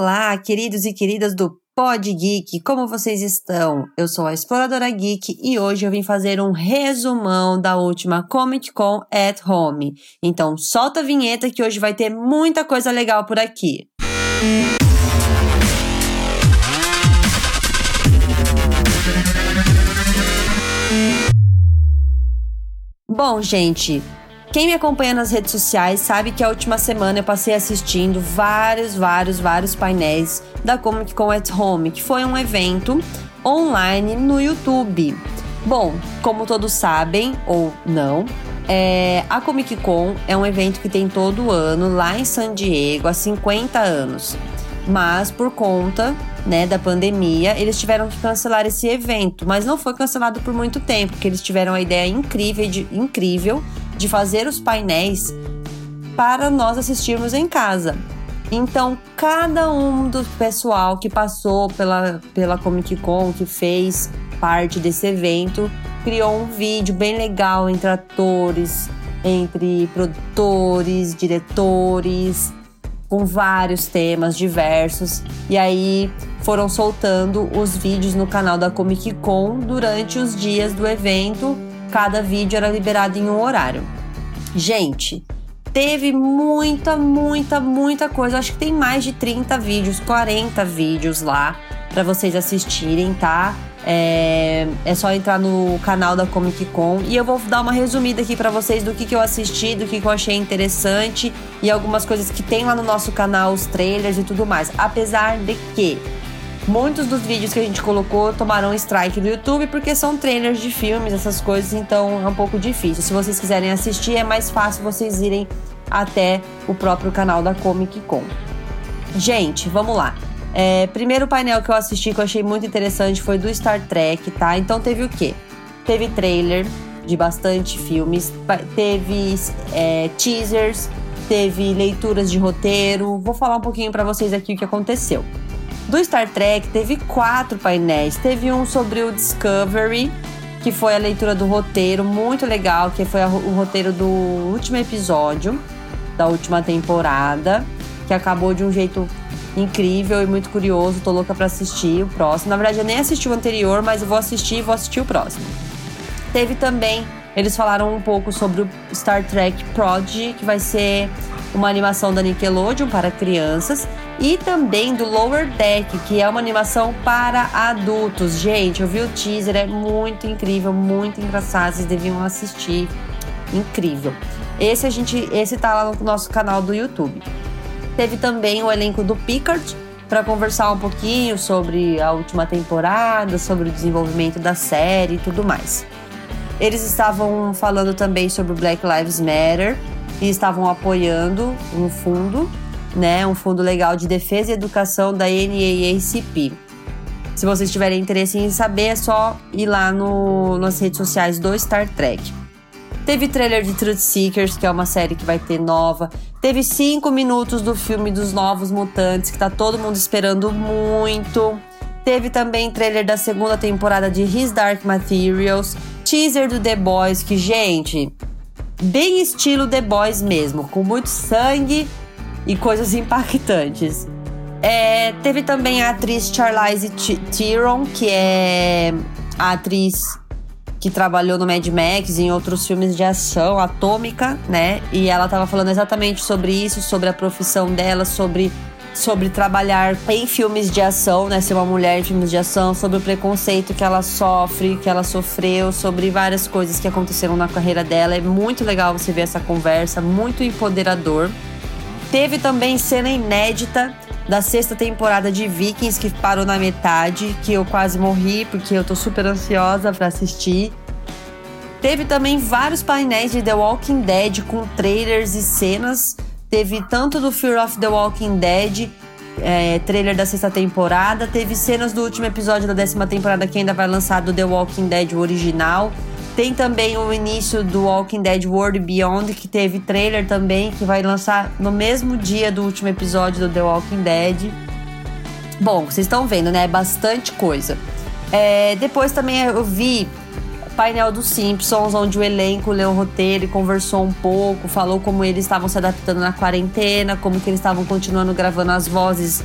Olá, queridos e queridas do Pod Geek, como vocês estão? Eu sou a Exploradora Geek e hoje eu vim fazer um resumão da última Comic Con at Home. Então solta a vinheta que hoje vai ter muita coisa legal por aqui. Bom, gente, quem me acompanha nas redes sociais sabe que a última semana eu passei assistindo vários, vários, vários painéis da Comic Con at Home, que foi um evento online no YouTube. Bom, como todos sabem ou não, é, a Comic Con é um evento que tem todo ano lá em San Diego há 50 anos. Mas por conta né, da pandemia, eles tiveram que cancelar esse evento, mas não foi cancelado por muito tempo, porque eles tiveram a ideia incrível de, incrível de fazer os painéis para nós assistirmos em casa. Então, cada um do pessoal que passou pela, pela Comic Con, que fez parte desse evento, criou um vídeo bem legal entre atores, entre produtores, diretores, com vários temas diversos. E aí foram soltando os vídeos no canal da Comic Con durante os dias do evento Cada vídeo era liberado em um horário. Gente, teve muita, muita, muita coisa. Acho que tem mais de 30 vídeos, 40 vídeos lá para vocês assistirem, tá? É, é, só entrar no canal da Comic Con e eu vou dar uma resumida aqui para vocês do que, que eu assisti, do que, que eu achei interessante e algumas coisas que tem lá no nosso canal, os trailers e tudo mais. Apesar de que Muitos dos vídeos que a gente colocou tomaram strike do YouTube porque são trailers de filmes, essas coisas, então é um pouco difícil. Se vocês quiserem assistir, é mais fácil vocês irem até o próprio canal da Comic Con. Gente, vamos lá. É, primeiro painel que eu assisti que eu achei muito interessante foi do Star Trek, tá? Então teve o quê? Teve trailer de bastante filmes, teve é, teasers, teve leituras de roteiro. Vou falar um pouquinho para vocês aqui o que aconteceu. Do Star Trek, teve quatro painéis. Teve um sobre o Discovery, que foi a leitura do roteiro, muito legal, que foi o roteiro do último episódio da última temporada, que acabou de um jeito incrível e muito curioso. Tô louca para assistir o próximo. Na verdade, eu nem assisti o anterior, mas eu vou assistir e vou assistir o próximo. Teve também, eles falaram um pouco sobre o Star Trek Prodigy, que vai ser uma animação da Nickelodeon para crianças e também do Lower Deck, que é uma animação para adultos. Gente, eu vi o teaser, é muito incrível, muito engraçado, vocês deviam assistir. Incrível. Esse a gente, esse tá lá no nosso canal do YouTube. Teve também o elenco do Picard para conversar um pouquinho sobre a última temporada, sobre o desenvolvimento da série e tudo mais. Eles estavam falando também sobre o Black Lives Matter e estavam apoiando um fundo né, um fundo legal de defesa e educação da NAACP. Se vocês tiverem interesse em saber, é só ir lá no, nas redes sociais do Star Trek. Teve trailer de Truth Seekers, que é uma série que vai ter nova. Teve cinco minutos do filme dos Novos Mutantes, que tá todo mundo esperando muito. Teve também trailer da segunda temporada de His Dark Materials. Teaser do The Boys, que, gente, bem estilo The Boys mesmo, com muito sangue e coisas impactantes. É, teve também a atriz Charlize Theron, que é a atriz que trabalhou no Mad Max e em outros filmes de ação, Atômica, né? E ela estava falando exatamente sobre isso, sobre a profissão dela, sobre, sobre trabalhar em filmes de ação, né? Ser uma mulher em filmes de ação, sobre o preconceito que ela sofre, que ela sofreu, sobre várias coisas que aconteceram na carreira dela. É muito legal você ver essa conversa, muito empoderador. Teve também cena inédita da sexta temporada de Vikings, que parou na metade, que eu quase morri, porque eu tô super ansiosa para assistir. Teve também vários painéis de The Walking Dead com trailers e cenas. Teve tanto do Fear of the Walking Dead, é, trailer da sexta temporada. Teve cenas do último episódio da décima temporada que ainda vai lançar do The Walking Dead original. Tem também o início do Walking Dead World Beyond, que teve trailer também, que vai lançar no mesmo dia do último episódio do The Walking Dead. Bom, vocês estão vendo, né? Bastante coisa. É, depois também eu vi painel dos Simpsons, onde o elenco leu o roteiro e conversou um pouco, falou como eles estavam se adaptando na quarentena, como que eles estavam continuando gravando as vozes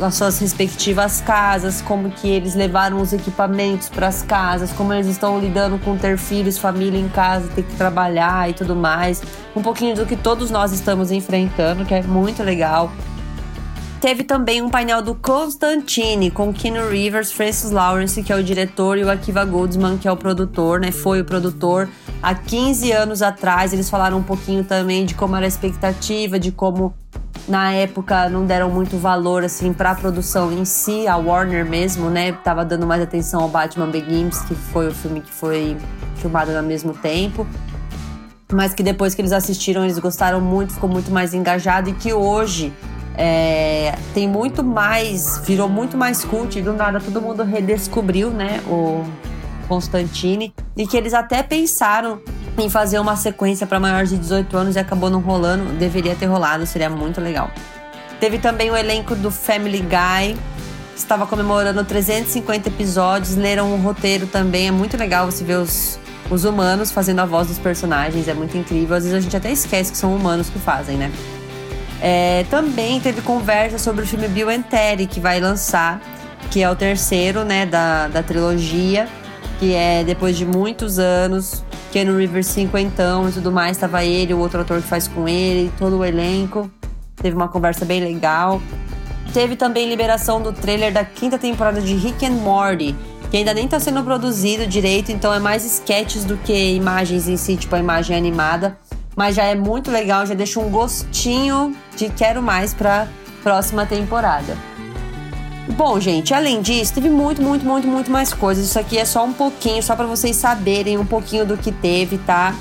nas suas respectivas casas, como que eles levaram os equipamentos para as casas, como eles estão lidando com ter filhos, família em casa, ter que trabalhar e tudo mais. Um pouquinho do que todos nós estamos enfrentando, que é muito legal. Teve também um painel do Constantine com Keanu Rivers, Francis Lawrence, que é o diretor, e o Akiva Goldsman, que é o produtor, né? Foi o produtor. Há 15 anos atrás, eles falaram um pouquinho também de como era a expectativa, de como na época não deram muito valor assim para a produção em si, a Warner mesmo, né, tava dando mais atenção ao Batman Begins, que foi o filme que foi filmado ao mesmo tempo. Mas que depois que eles assistiram, eles gostaram muito, ficou muito mais engajado e que hoje é, tem muito mais, virou muito mais cult e do nada todo mundo redescobriu, né, o Constantine e que eles até pensaram em fazer uma sequência para maiores de 18 anos e acabou não rolando, deveria ter rolado, seria muito legal. Teve também o elenco do Family Guy, que estava comemorando 350 episódios, leram o roteiro também, é muito legal você ver os, os humanos fazendo a voz dos personagens, é muito incrível. Às vezes a gente até esquece que são humanos que fazem, né? É, também teve conversa sobre o filme Bill and Terry, que vai lançar, que é o terceiro, né, da, da trilogia, que é depois de muitos anos, Keanu Rivers cinquentão e tudo mais, tava ele, o outro ator que faz com ele, todo o elenco. Teve uma conversa bem legal. Teve também liberação do trailer da quinta temporada de Rick and Morty, que ainda nem tá sendo produzido direito, então é mais sketches do que imagens em si, tipo a imagem animada mas já é muito legal, já deixa um gostinho de quero mais para próxima temporada. Bom, gente, além disso, teve muito, muito, muito, muito mais coisas. Isso aqui é só um pouquinho, só para vocês saberem um pouquinho do que teve, tá?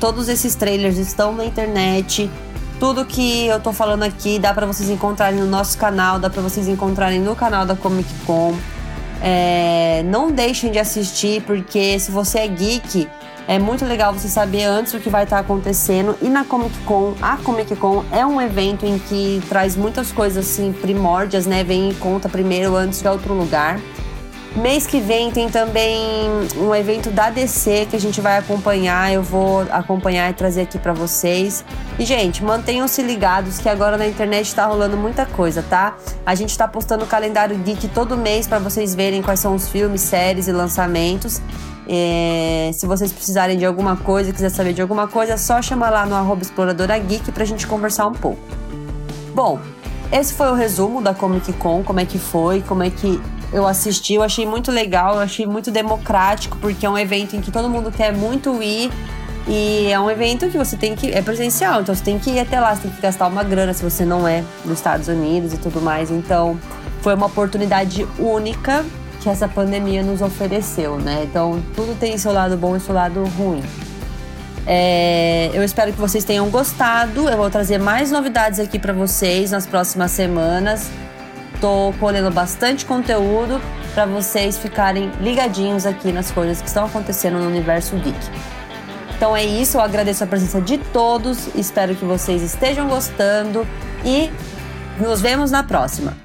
Todos esses trailers estão na internet. Tudo que eu tô falando aqui dá para vocês encontrarem no nosso canal, dá para vocês encontrarem no canal da Comic Con. É, não deixem de assistir, porque se você é geek, é muito legal você saber antes o que vai estar acontecendo. E na Comic Con, a Comic Con é um evento em que traz muitas coisas assim primórdias, né? Vem em conta primeiro antes de outro lugar. Mês que vem tem também um evento da DC que a gente vai acompanhar. Eu vou acompanhar e trazer aqui para vocês. E, gente, mantenham-se ligados que agora na internet tá rolando muita coisa, tá? A gente tá postando o calendário geek todo mês para vocês verem quais são os filmes, séries e lançamentos. É, se vocês precisarem de alguma coisa, quiser saber de alguma coisa, é só chamar lá no arroba exploradora geek pra gente conversar um pouco. Bom, esse foi o resumo da Comic Con, como é que foi, como é que eu assisti. Eu achei muito legal, eu achei muito democrático, porque é um evento em que todo mundo quer muito ir. E é um evento que você tem que. É presencial, então você tem que ir até lá, você tem que gastar uma grana se você não é dos Estados Unidos e tudo mais. Então, foi uma oportunidade única que essa pandemia nos ofereceu, né? Então, tudo tem seu lado bom e seu lado ruim. É, eu espero que vocês tenham gostado. Eu vou trazer mais novidades aqui para vocês nas próximas semanas. Tô colhendo bastante conteúdo para vocês ficarem ligadinhos aqui nas coisas que estão acontecendo no universo geek. Então é isso, eu agradeço a presença de todos, espero que vocês estejam gostando e nos vemos na próxima.